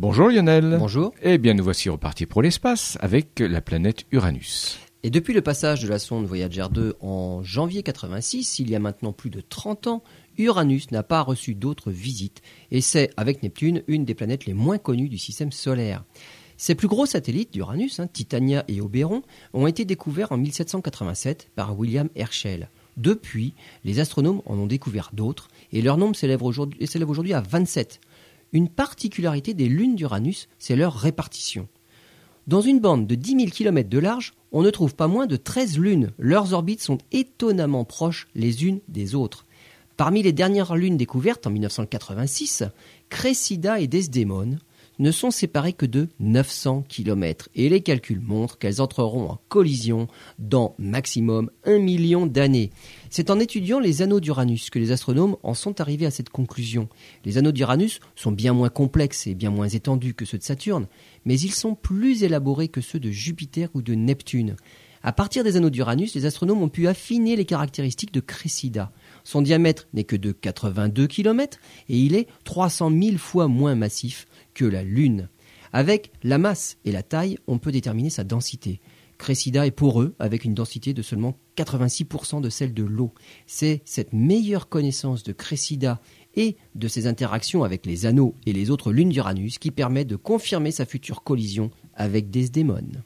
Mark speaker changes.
Speaker 1: Bonjour Lionel.
Speaker 2: Bonjour.
Speaker 1: Eh bien, nous voici repartis pour l'espace avec la planète Uranus.
Speaker 2: Et depuis le passage de la sonde Voyager 2 en janvier 86, il y a maintenant plus de 30 ans, Uranus n'a pas reçu d'autres visites et c'est, avec Neptune, une des planètes les moins connues du système solaire. Ces plus gros satellites d'Uranus, hein, Titania et Oberon, ont été découverts en 1787 par William Herschel. Depuis, les astronomes en ont découvert d'autres et leur nombre s'élève aujourd'hui à 27. Une particularité des lunes d'Uranus, c'est leur répartition. Dans une bande de 10 000 km de large, on ne trouve pas moins de 13 lunes. Leurs orbites sont étonnamment proches les unes des autres. Parmi les dernières lunes découvertes en 1986, Cressida et Desdemone ne sont séparées que de 900 km et les calculs montrent qu'elles entreront en collision dans maximum un million d'années. C'est en étudiant les anneaux d'Uranus que les astronomes en sont arrivés à cette conclusion. Les anneaux d'Uranus sont bien moins complexes et bien moins étendus que ceux de Saturne, mais ils sont plus élaborés que ceux de Jupiter ou de Neptune. À partir des anneaux d'Uranus, les astronomes ont pu affiner les caractéristiques de Cressida. Son diamètre n'est que de 82 km et il est 300 000 fois moins massif que la Lune. Avec la masse et la taille, on peut déterminer sa densité. Cressida est poreux avec une densité de seulement 86% de celle de l'eau. C'est cette meilleure connaissance de Cressida et de ses interactions avec les anneaux et les autres lunes d'Uranus qui permet de confirmer sa future collision avec Desdémone.